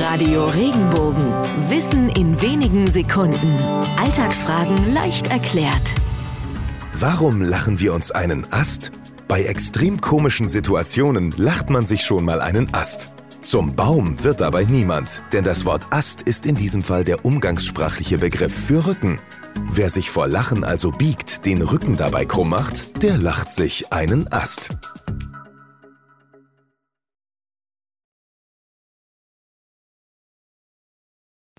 Radio Regenbogen. Wissen in wenigen Sekunden. Alltagsfragen leicht erklärt. Warum lachen wir uns einen Ast? Bei extrem komischen Situationen lacht man sich schon mal einen Ast. Zum Baum wird dabei niemand, denn das Wort Ast ist in diesem Fall der umgangssprachliche Begriff für Rücken. Wer sich vor Lachen also biegt, den Rücken dabei krumm macht, der lacht sich einen Ast.